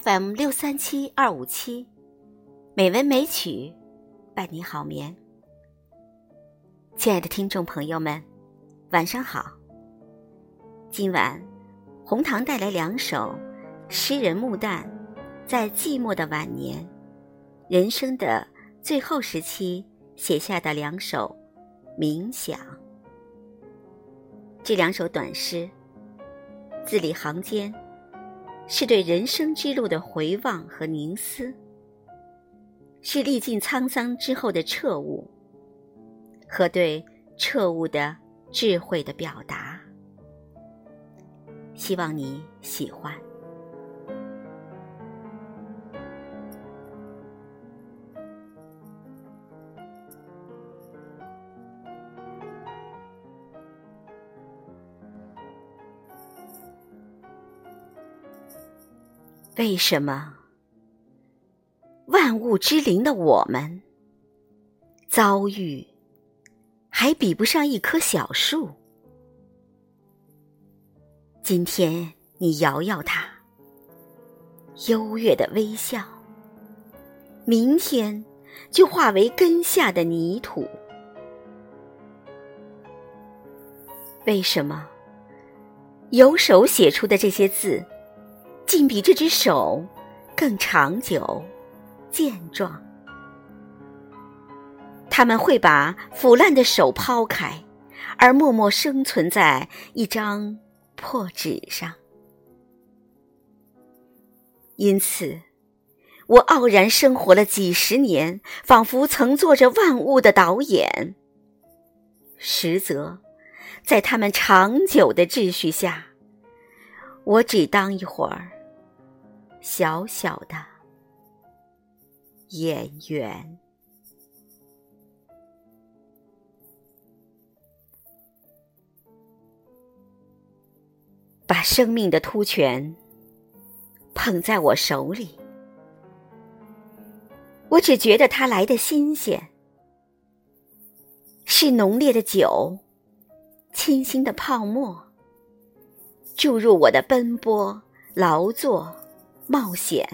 FM 六三七二五七，美文美曲，伴你好眠。亲爱的听众朋友们，晚上好。今晚，红糖带来两首诗人穆旦在寂寞的晚年、人生的最后时期写下的两首冥想。这两首短诗，字里行间。是对人生之路的回望和凝思，是历尽沧桑之后的彻悟，和对彻悟的智慧的表达。希望你喜欢。为什么万物之灵的我们遭遇还比不上一棵小树？今天你摇摇它，优越的微笑；明天就化为根下的泥土。为什么有手写出的这些字？竟比这只手更长久、健壮。他们会把腐烂的手抛开，而默默生存在一张破纸上。因此，我傲然生活了几十年，仿佛曾做着万物的导演。实则，在他们长久的秩序下，我只当一会儿。小小的演员，把生命的突泉捧在我手里，我只觉得它来的新鲜，是浓烈的酒，清新的泡沫，注入我的奔波劳作。冒险，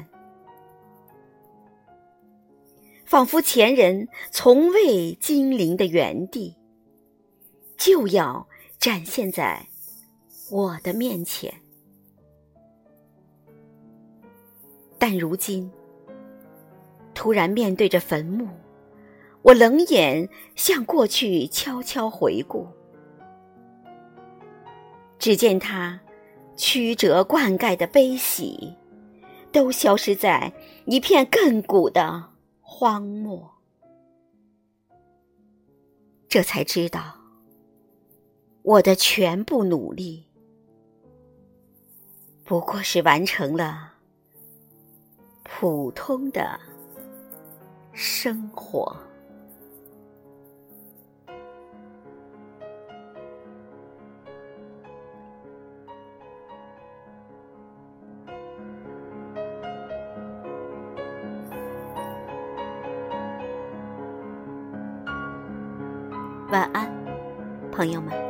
仿佛前人从未经临的原地，就要展现在我的面前。但如今，突然面对着坟墓，我冷眼向过去悄悄回顾，只见他曲折灌溉的悲喜。都消失在一片亘古的荒漠，这才知道，我的全部努力，不过是完成了普通的生活。晚安，朋友们。